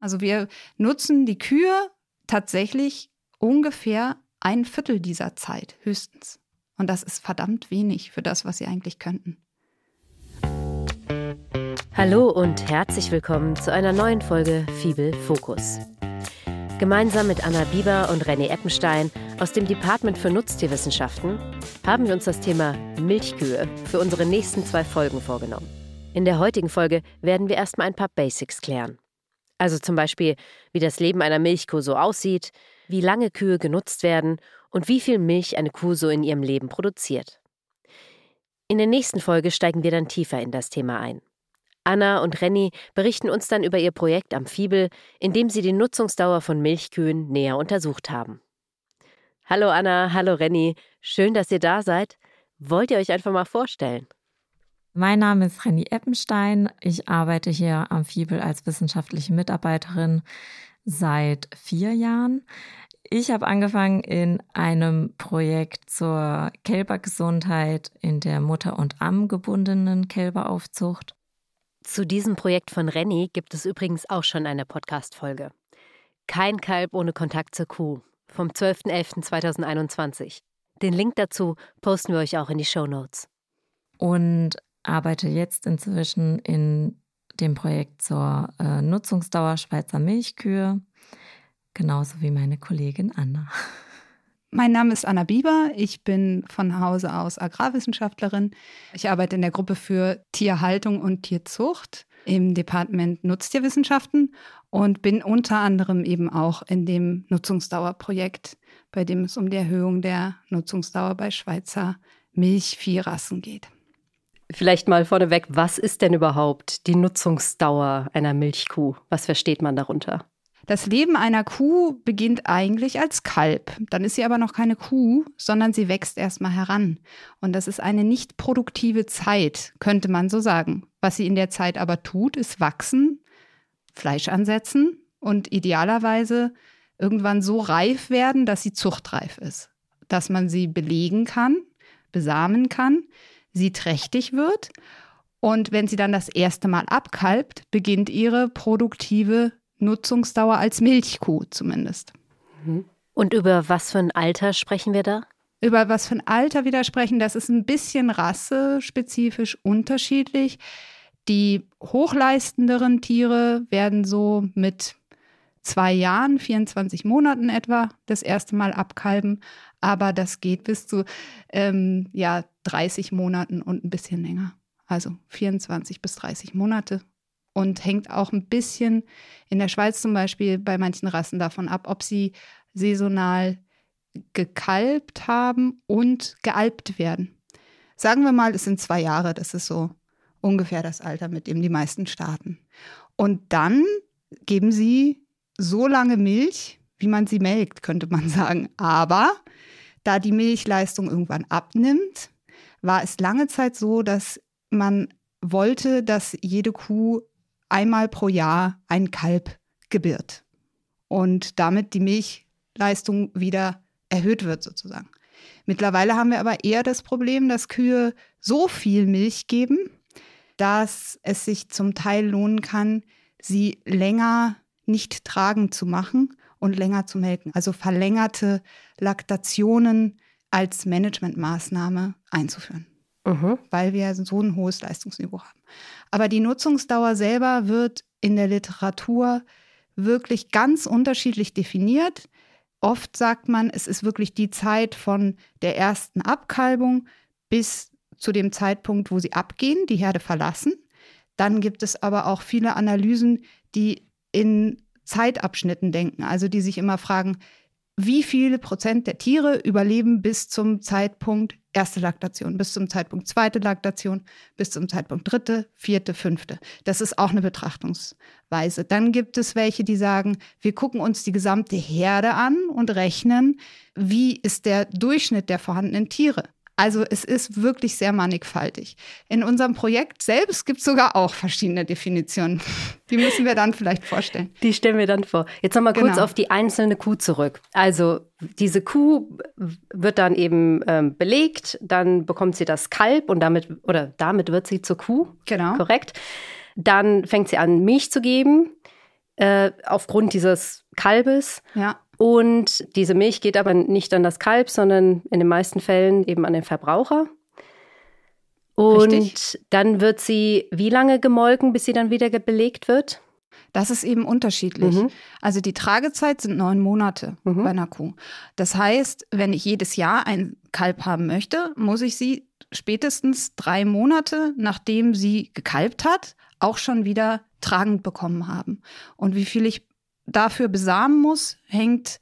Also wir nutzen die Kühe tatsächlich ungefähr ein Viertel dieser Zeit höchstens. Und das ist verdammt wenig für das, was sie eigentlich könnten. Hallo und herzlich willkommen zu einer neuen Folge Fibel Fokus. Gemeinsam mit Anna Bieber und René Eppenstein aus dem Department für Nutztierwissenschaften haben wir uns das Thema Milchkühe für unsere nächsten zwei Folgen vorgenommen. In der heutigen Folge werden wir erstmal ein paar Basics klären. Also zum Beispiel, wie das Leben einer Milchkuh so aussieht, wie lange Kühe genutzt werden und wie viel Milch eine Kuh so in ihrem Leben produziert. In der nächsten Folge steigen wir dann tiefer in das Thema ein. Anna und Renny berichten uns dann über ihr Projekt am Fibel, in dem sie die Nutzungsdauer von Milchkühen näher untersucht haben. Hallo Anna, hallo Renny, schön, dass ihr da seid. Wollt ihr euch einfach mal vorstellen? Mein Name ist Renny Eppenstein. Ich arbeite hier am Fibel als wissenschaftliche Mitarbeiterin seit vier Jahren. Ich habe angefangen in einem Projekt zur Kälbergesundheit in der Mutter- und Am gebundenen Kälberaufzucht. Zu diesem Projekt von Renny gibt es übrigens auch schon eine Podcast-Folge. Kein Kalb ohne Kontakt zur Kuh vom 12.11.2021. Den Link dazu posten wir euch auch in die Show Notes. Und arbeite jetzt inzwischen in dem Projekt zur äh, Nutzungsdauer Schweizer Milchkühe, genauso wie meine Kollegin Anna. Mein Name ist Anna Bieber. Ich bin von Hause aus Agrarwissenschaftlerin. Ich arbeite in der Gruppe für Tierhaltung und Tierzucht im Departement Nutztierwissenschaften und bin unter anderem eben auch in dem Nutzungsdauerprojekt, bei dem es um die Erhöhung der Nutzungsdauer bei Schweizer Milchviehrassen geht. Vielleicht mal vorneweg, was ist denn überhaupt die Nutzungsdauer einer Milchkuh? Was versteht man darunter? Das Leben einer Kuh beginnt eigentlich als Kalb. Dann ist sie aber noch keine Kuh, sondern sie wächst erstmal heran. Und das ist eine nicht produktive Zeit, könnte man so sagen. Was sie in der Zeit aber tut, ist wachsen, Fleisch ansetzen und idealerweise irgendwann so reif werden, dass sie zuchtreif ist. Dass man sie belegen kann, besamen kann, sie trächtig wird. Und wenn sie dann das erste Mal abkalbt, beginnt ihre produktive Nutzungsdauer als Milchkuh zumindest. Mhm. Und über was für ein Alter sprechen wir da? Über was für ein Alter wir da sprechen, das ist ein bisschen rassespezifisch unterschiedlich. Die hochleistenderen Tiere werden so mit zwei Jahren, 24 Monaten etwa, das erste Mal abkalben. Aber das geht bis zu ähm, ja, 30 Monaten und ein bisschen länger. Also 24 bis 30 Monate und hängt auch ein bisschen in der Schweiz zum Beispiel bei manchen Rassen davon ab, ob sie saisonal gekalbt haben und gealbt werden. Sagen wir mal, es sind zwei Jahre, das ist so ungefähr das Alter, mit dem die meisten starten. Und dann geben sie so lange Milch, wie man sie melkt, könnte man sagen. Aber da die Milchleistung irgendwann abnimmt, war es lange Zeit so, dass man wollte, dass jede Kuh einmal pro Jahr ein Kalb gebiert und damit die Milchleistung wieder erhöht wird sozusagen. Mittlerweile haben wir aber eher das Problem, dass Kühe so viel Milch geben, dass es sich zum Teil lohnen kann, sie länger nicht tragend zu machen und länger zu melken. Also verlängerte Laktationen als Managementmaßnahme einzuführen, mhm. weil wir so ein hohes Leistungsniveau haben. Aber die Nutzungsdauer selber wird in der Literatur wirklich ganz unterschiedlich definiert. Oft sagt man, es ist wirklich die Zeit von der ersten Abkalbung bis zu dem Zeitpunkt, wo sie abgehen, die Herde verlassen. Dann gibt es aber auch viele Analysen, die in Zeitabschnitten denken, also die sich immer fragen, wie viele Prozent der Tiere überleben bis zum Zeitpunkt erste Laktation, bis zum Zeitpunkt zweite Laktation, bis zum Zeitpunkt dritte, vierte, fünfte. Das ist auch eine Betrachtungsweise. Dann gibt es welche, die sagen, wir gucken uns die gesamte Herde an und rechnen, wie ist der Durchschnitt der vorhandenen Tiere. Also es ist wirklich sehr mannigfaltig. In unserem Projekt selbst gibt es sogar auch verschiedene Definitionen. Die müssen wir dann vielleicht vorstellen. Die stellen wir dann vor. Jetzt nochmal kurz genau. auf die einzelne Kuh zurück. Also diese Kuh wird dann eben ähm, belegt, dann bekommt sie das Kalb und damit oder damit wird sie zur Kuh. Genau. Korrekt. Dann fängt sie an, Milch zu geben. äh, aufgrund dieses Kalbes. Ja. Und diese Milch geht aber nicht an das Kalb, sondern in den meisten Fällen eben an den Verbraucher. Und Richtig. dann wird sie wie lange gemolken, bis sie dann wieder belegt wird? Das ist eben unterschiedlich. Mhm. Also die Tragezeit sind neun Monate mhm. bei einer Kuh. Das heißt, wenn ich jedes Jahr ein Kalb haben möchte, muss ich sie spätestens drei Monate, nachdem sie gekalbt hat, auch schon wieder tragend bekommen haben. Und wie viel ich dafür besamen muss, hängt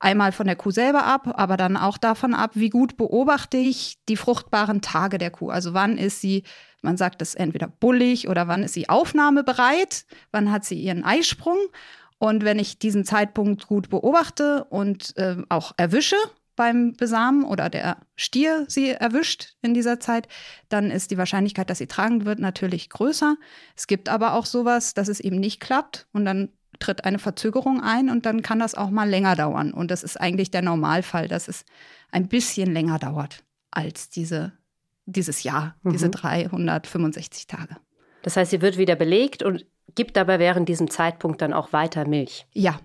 einmal von der Kuh selber ab, aber dann auch davon ab, wie gut beobachte ich die fruchtbaren Tage der Kuh. Also wann ist sie, man sagt es entweder bullig oder wann ist sie aufnahmebereit, wann hat sie ihren Eisprung. Und wenn ich diesen Zeitpunkt gut beobachte und äh, auch erwische beim Besamen oder der Stier sie erwischt in dieser Zeit, dann ist die Wahrscheinlichkeit, dass sie tragend wird, natürlich größer. Es gibt aber auch sowas, dass es eben nicht klappt und dann tritt eine Verzögerung ein und dann kann das auch mal länger dauern. Und das ist eigentlich der Normalfall, dass es ein bisschen länger dauert als diese, dieses Jahr, mhm. diese 365 Tage. Das heißt, sie wird wieder belegt und gibt dabei während diesem Zeitpunkt dann auch weiter Milch. Ja,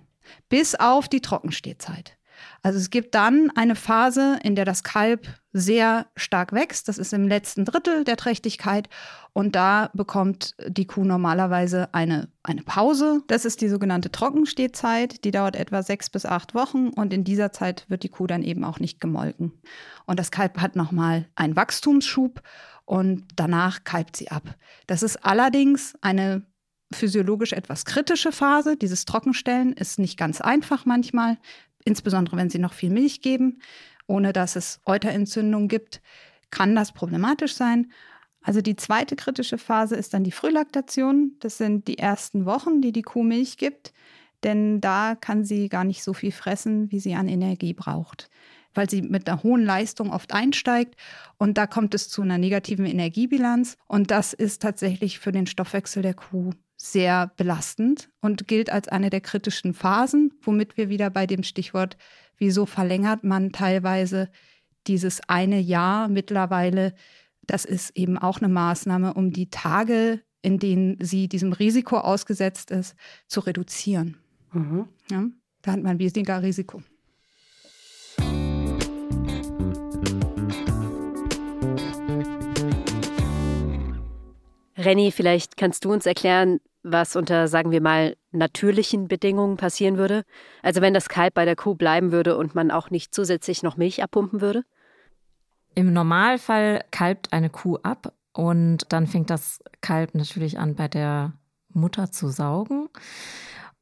bis auf die Trockenstehzeit. Also es gibt dann eine Phase, in der das Kalb sehr stark wächst. Das ist im letzten Drittel der Trächtigkeit. Und da bekommt die Kuh normalerweise eine, eine Pause. Das ist die sogenannte Trockenstehzeit. Die dauert etwa sechs bis acht Wochen. Und in dieser Zeit wird die Kuh dann eben auch nicht gemolken. Und das Kalb hat nochmal einen Wachstumsschub und danach kalbt sie ab. Das ist allerdings eine physiologisch etwas kritische Phase. Dieses Trockenstellen ist nicht ganz einfach manchmal insbesondere wenn sie noch viel Milch geben, ohne dass es Euterentzündung gibt, kann das problematisch sein. Also die zweite kritische Phase ist dann die Frühlaktation. Das sind die ersten Wochen, die die Kuh Milch gibt, denn da kann sie gar nicht so viel fressen, wie sie an Energie braucht, weil sie mit einer hohen Leistung oft einsteigt und da kommt es zu einer negativen Energiebilanz und das ist tatsächlich für den Stoffwechsel der Kuh sehr belastend und gilt als eine der kritischen Phasen, womit wir wieder bei dem Stichwort, wieso verlängert man teilweise dieses eine Jahr mittlerweile. Das ist eben auch eine Maßnahme, um die Tage, in denen sie diesem Risiko ausgesetzt ist, zu reduzieren. Mhm. Ja, da hat man weniger Risiko. Renny, vielleicht kannst du uns erklären, was unter, sagen wir mal, natürlichen Bedingungen passieren würde? Also wenn das Kalb bei der Kuh bleiben würde und man auch nicht zusätzlich noch Milch abpumpen würde? Im Normalfall kalbt eine Kuh ab und dann fängt das Kalb natürlich an, bei der Mutter zu saugen.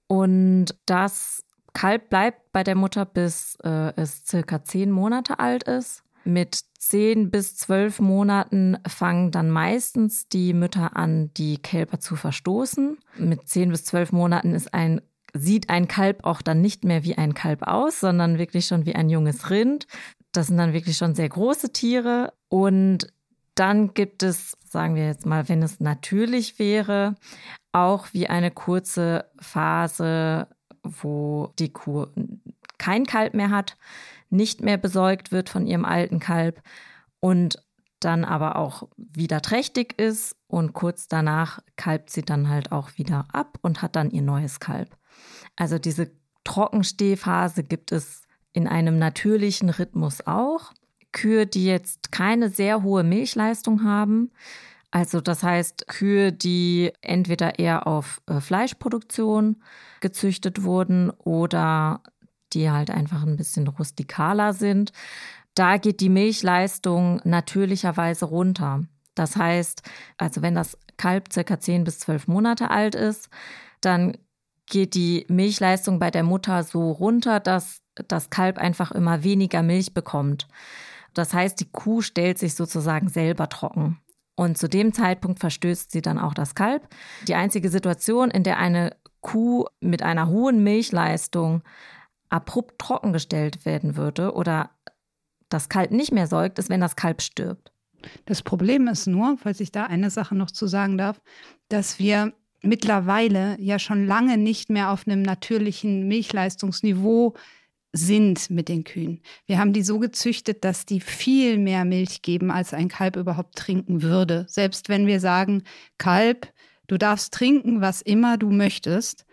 Und das Kalb bleibt bei der Mutter, bis äh, es circa zehn Monate alt ist. Mit zehn bis zwölf Monaten fangen dann meistens die Mütter an, die Kälber zu verstoßen. Mit zehn bis zwölf Monaten ist ein sieht ein Kalb auch dann nicht mehr wie ein Kalb aus, sondern wirklich schon wie ein junges Rind. Das sind dann wirklich schon sehr große Tiere. Und dann gibt es, sagen wir jetzt mal, wenn es natürlich wäre, auch wie eine kurze Phase, wo die Kuh kein Kalb mehr hat nicht mehr besäugt wird von ihrem alten Kalb und dann aber auch wieder trächtig ist und kurz danach kalbt sie dann halt auch wieder ab und hat dann ihr neues Kalb. Also diese Trockenstehphase gibt es in einem natürlichen Rhythmus auch. Kühe, die jetzt keine sehr hohe Milchleistung haben, also das heißt Kühe, die entweder eher auf äh, Fleischproduktion gezüchtet wurden oder die halt einfach ein bisschen rustikaler sind. Da geht die Milchleistung natürlicherweise runter. Das heißt, also wenn das Kalb circa 10 bis 12 Monate alt ist, dann geht die Milchleistung bei der Mutter so runter, dass das Kalb einfach immer weniger Milch bekommt. Das heißt, die Kuh stellt sich sozusagen selber trocken. Und zu dem Zeitpunkt verstößt sie dann auch das Kalb. Die einzige Situation, in der eine Kuh mit einer hohen Milchleistung abrupt trockengestellt werden würde oder das Kalb nicht mehr säugt, ist, wenn das Kalb stirbt. Das Problem ist nur, falls ich da eine Sache noch zu sagen darf, dass wir mittlerweile ja schon lange nicht mehr auf einem natürlichen Milchleistungsniveau sind mit den Kühen. Wir haben die so gezüchtet, dass die viel mehr Milch geben, als ein Kalb überhaupt trinken würde. Selbst wenn wir sagen, Kalb, du darfst trinken, was immer du möchtest,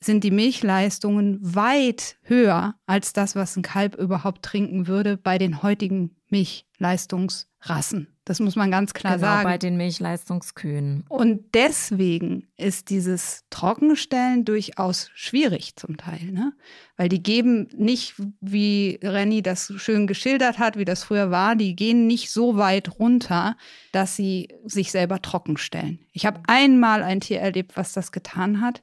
sind die Milchleistungen weit höher als das, was ein Kalb überhaupt trinken würde bei den heutigen Milchleistungsrassen. Das muss man ganz klar genau, sagen. bei den Milchleistungskühen. Und deswegen ist dieses Trockenstellen durchaus schwierig zum Teil, ne? Weil die geben nicht, wie Renny das schön geschildert hat, wie das früher war, die gehen nicht so weit runter, dass sie sich selber trockenstellen. Ich habe einmal ein Tier erlebt, was das getan hat,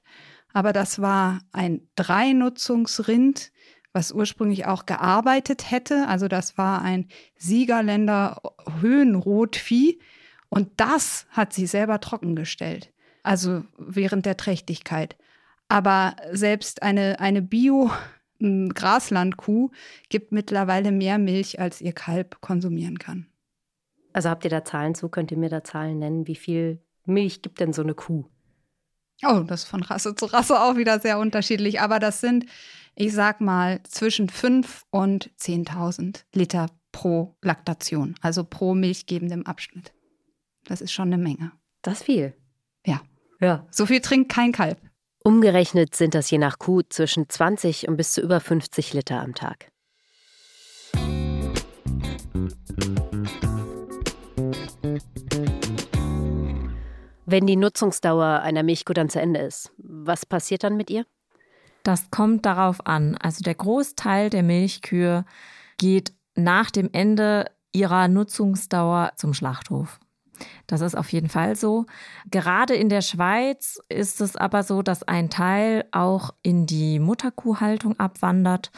aber das war ein Dreinutzungsrind, was ursprünglich auch gearbeitet hätte. Also das war ein Siegerländer Höhenrotvieh und das hat sie selber trockengestellt. Also während der Trächtigkeit. Aber selbst eine, eine Bio- Graslandkuh gibt mittlerweile mehr Milch, als ihr Kalb konsumieren kann. Also habt ihr da Zahlen zu? Könnt ihr mir da Zahlen nennen? Wie viel Milch gibt denn so eine Kuh? Oh, das ist von Rasse zu Rasse auch wieder sehr unterschiedlich. Aber das sind ich sag mal, zwischen 5 und 10.000 Liter pro Laktation, also pro milchgebendem Abschnitt. Das ist schon eine Menge. Das viel. Ja. Ja. So viel trinkt kein Kalb. Umgerechnet sind das je nach Kuh zwischen 20 und bis zu über 50 Liter am Tag. Wenn die Nutzungsdauer einer Milchkuh dann zu Ende ist, was passiert dann mit ihr? Das kommt darauf an. Also der Großteil der Milchkühe geht nach dem Ende ihrer Nutzungsdauer zum Schlachthof. Das ist auf jeden Fall so. Gerade in der Schweiz ist es aber so, dass ein Teil auch in die Mutterkuhhaltung abwandert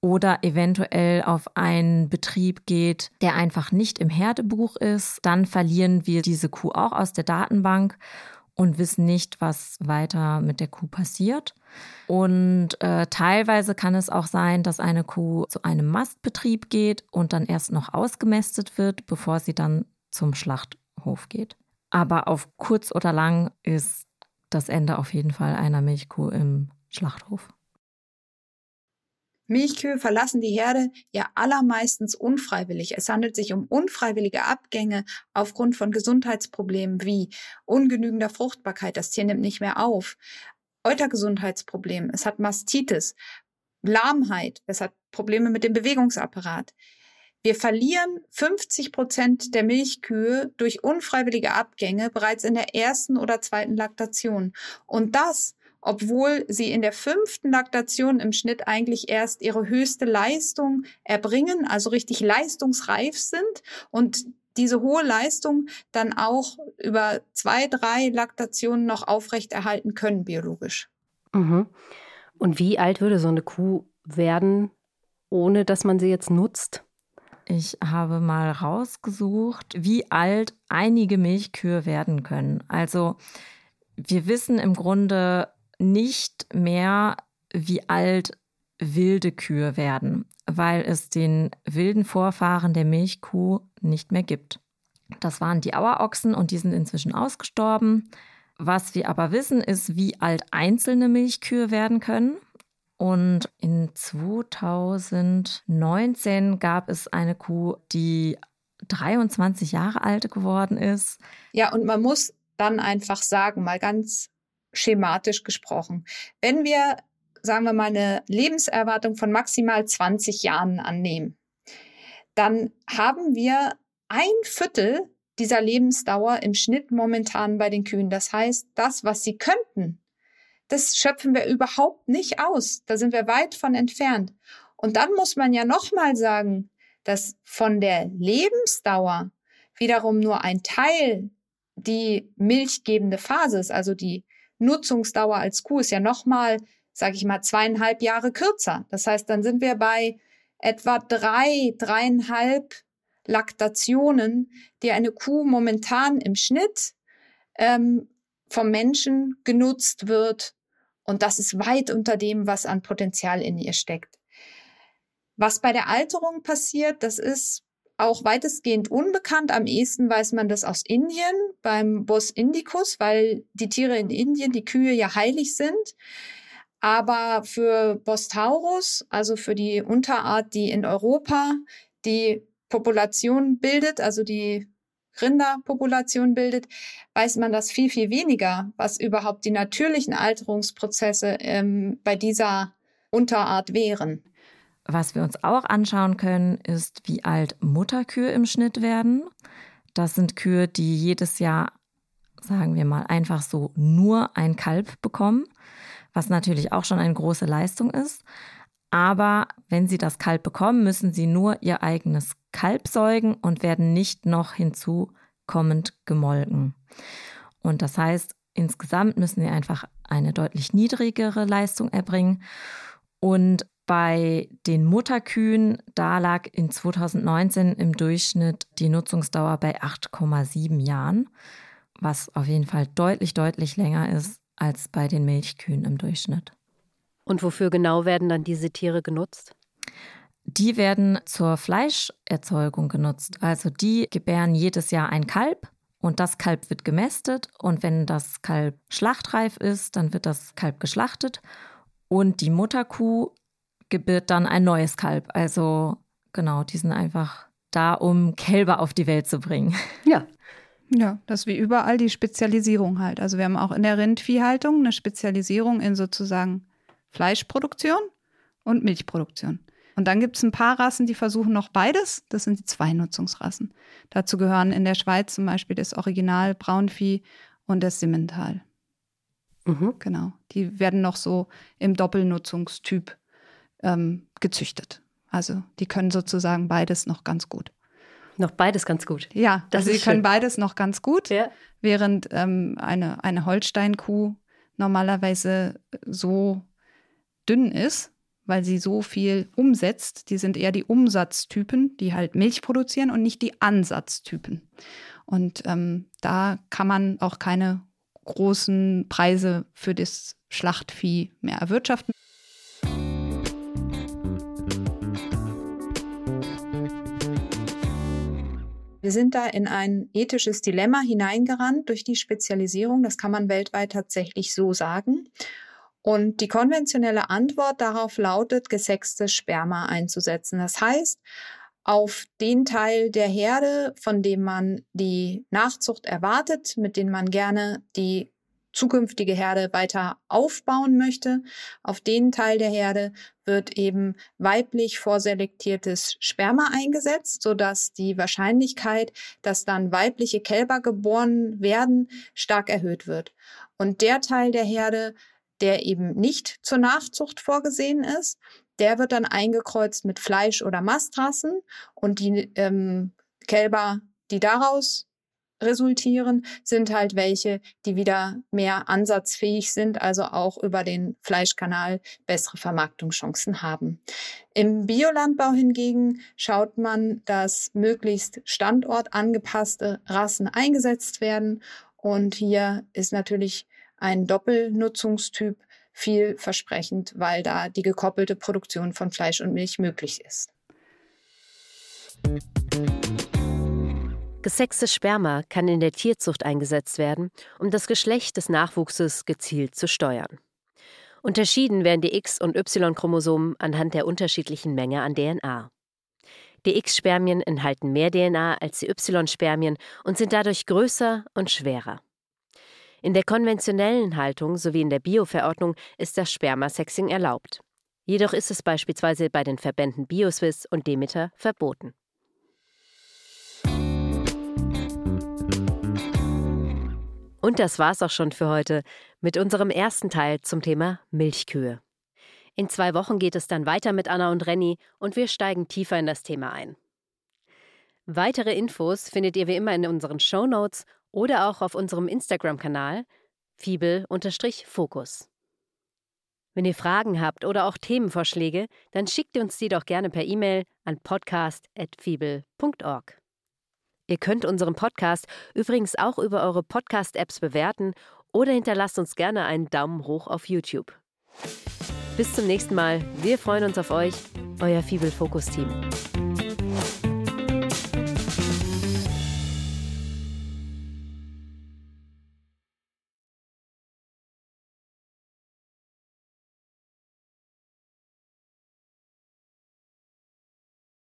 oder eventuell auf einen Betrieb geht, der einfach nicht im Herdebuch ist. Dann verlieren wir diese Kuh auch aus der Datenbank und wissen nicht, was weiter mit der Kuh passiert. Und äh, teilweise kann es auch sein, dass eine Kuh zu einem Mastbetrieb geht und dann erst noch ausgemästet wird, bevor sie dann zum Schlachthof geht. Aber auf kurz oder lang ist das Ende auf jeden Fall einer Milchkuh im Schlachthof. Milchkühe verlassen die Herde ja allermeistens unfreiwillig. Es handelt sich um unfreiwillige Abgänge aufgrund von Gesundheitsproblemen wie ungenügender Fruchtbarkeit, das Tier nimmt nicht mehr auf, Eutergesundheitsproblem, es hat Mastitis, Lahmheit, es hat Probleme mit dem Bewegungsapparat. Wir verlieren 50 Prozent der Milchkühe durch unfreiwillige Abgänge bereits in der ersten oder zweiten Laktation. Und das obwohl sie in der fünften Laktation im Schnitt eigentlich erst ihre höchste Leistung erbringen, also richtig leistungsreif sind und diese hohe Leistung dann auch über zwei, drei Laktationen noch aufrechterhalten können, biologisch. Mhm. Und wie alt würde so eine Kuh werden, ohne dass man sie jetzt nutzt? Ich habe mal rausgesucht, wie alt einige Milchkühe werden können. Also wir wissen im Grunde nicht mehr, wie alt wilde Kühe werden, weil es den wilden Vorfahren der Milchkuh nicht mehr gibt. Das waren die Auerochsen und die sind inzwischen ausgestorben. Was wir aber wissen, ist, wie alt einzelne Milchkühe werden können. Und in 2019 gab es eine Kuh, die 23 Jahre alt geworden ist. Ja, und man muss dann einfach sagen, mal ganz schematisch gesprochen. Wenn wir, sagen wir mal, eine Lebenserwartung von maximal 20 Jahren annehmen, dann haben wir ein Viertel dieser Lebensdauer im Schnitt momentan bei den Kühen. Das heißt, das, was sie könnten, das schöpfen wir überhaupt nicht aus. Da sind wir weit von entfernt. Und dann muss man ja nochmal sagen, dass von der Lebensdauer wiederum nur ein Teil die milchgebende Phase ist, also die Nutzungsdauer als Kuh ist ja nochmal, sage ich mal, zweieinhalb Jahre kürzer. Das heißt, dann sind wir bei etwa drei, dreieinhalb Laktationen, die eine Kuh momentan im Schnitt ähm, vom Menschen genutzt wird. Und das ist weit unter dem, was an Potenzial in ihr steckt. Was bei der Alterung passiert, das ist auch weitestgehend unbekannt. Am ehesten weiß man das aus Indien beim Bos Indicus, weil die Tiere in Indien, die Kühe ja heilig sind. Aber für Bos Taurus, also für die Unterart, die in Europa die Population bildet, also die Rinderpopulation bildet, weiß man das viel, viel weniger, was überhaupt die natürlichen Alterungsprozesse ähm, bei dieser Unterart wären. Was wir uns auch anschauen können, ist, wie alt Mutterkühe im Schnitt werden. Das sind Kühe, die jedes Jahr, sagen wir mal, einfach so nur ein Kalb bekommen, was natürlich auch schon eine große Leistung ist. Aber wenn sie das Kalb bekommen, müssen sie nur ihr eigenes Kalb säugen und werden nicht noch hinzukommend gemolken. Und das heißt, insgesamt müssen sie einfach eine deutlich niedrigere Leistung erbringen. Und bei den Mutterkühen, da lag in 2019 im Durchschnitt die Nutzungsdauer bei 8,7 Jahren, was auf jeden Fall deutlich, deutlich länger ist als bei den Milchkühen im Durchschnitt. Und wofür genau werden dann diese Tiere genutzt? Die werden zur Fleischerzeugung genutzt. Also die gebären jedes Jahr ein Kalb und das Kalb wird gemästet und wenn das Kalb schlachtreif ist, dann wird das Kalb geschlachtet und die Mutterkuh gebiert dann ein neues Kalb. Also genau, die sind einfach da, um Kälber auf die Welt zu bringen. Ja. Ja, das ist wie überall die Spezialisierung halt. Also wir haben auch in der Rindviehhaltung eine Spezialisierung in sozusagen Fleischproduktion und Milchproduktion. Und dann gibt es ein paar Rassen, die versuchen noch beides. Das sind die Zweinutzungsrassen. Dazu gehören in der Schweiz zum Beispiel das Original Braunvieh und das Simmental. Mhm. Genau. Die werden noch so im Doppelnutzungstyp ähm, gezüchtet. Also die können sozusagen beides noch ganz gut. Noch beides ganz gut. Ja, das also sie können beides noch ganz gut, ja. während ähm, eine, eine Holsteinkuh normalerweise so dünn ist, weil sie so viel umsetzt. Die sind eher die Umsatztypen, die halt Milch produzieren und nicht die Ansatztypen. Und ähm, da kann man auch keine großen Preise für das Schlachtvieh mehr erwirtschaften. Wir sind da in ein ethisches Dilemma hineingerannt durch die Spezialisierung. Das kann man weltweit tatsächlich so sagen. Und die konventionelle Antwort darauf lautet, gesextes Sperma einzusetzen. Das heißt, auf den Teil der Herde, von dem man die Nachzucht erwartet, mit dem man gerne die zukünftige Herde weiter aufbauen möchte. Auf den Teil der Herde wird eben weiblich vorselektiertes Sperma eingesetzt, sodass die Wahrscheinlichkeit, dass dann weibliche Kälber geboren werden, stark erhöht wird. Und der Teil der Herde, der eben nicht zur Nachzucht vorgesehen ist, der wird dann eingekreuzt mit Fleisch- oder Mastrassen und die ähm, Kälber, die daraus resultieren, sind halt welche, die wieder mehr ansatzfähig sind, also auch über den Fleischkanal bessere Vermarktungschancen haben. Im Biolandbau hingegen schaut man, dass möglichst standortangepasste Rassen eingesetzt werden. Und hier ist natürlich ein Doppelnutzungstyp vielversprechend, weil da die gekoppelte Produktion von Fleisch und Milch möglich ist. Gesextes Sperma kann in der Tierzucht eingesetzt werden, um das Geschlecht des Nachwuchses gezielt zu steuern. Unterschieden werden die X- und Y-Chromosomen anhand der unterschiedlichen Menge an DNA. Die X-Spermien enthalten mehr DNA als die Y-Spermien und sind dadurch größer und schwerer. In der konventionellen Haltung sowie in der Bioverordnung ist das Spermasexing erlaubt. Jedoch ist es beispielsweise bei den Verbänden Bioswiss und Demeter verboten. Und das war's auch schon für heute mit unserem ersten Teil zum Thema Milchkühe. In zwei Wochen geht es dann weiter mit Anna und Renny und wir steigen tiefer in das Thema ein. Weitere Infos findet ihr wie immer in unseren Show Notes oder auch auf unserem Instagram-Kanal Fibel-Fokus. Wenn ihr Fragen habt oder auch Themenvorschläge, dann schickt uns die doch gerne per E-Mail an podcast.fibel.org. Ihr könnt unseren Podcast übrigens auch über eure Podcast-Apps bewerten oder hinterlasst uns gerne einen Daumen hoch auf YouTube. Bis zum nächsten Mal. Wir freuen uns auf euch, euer Fibel Fokus Team.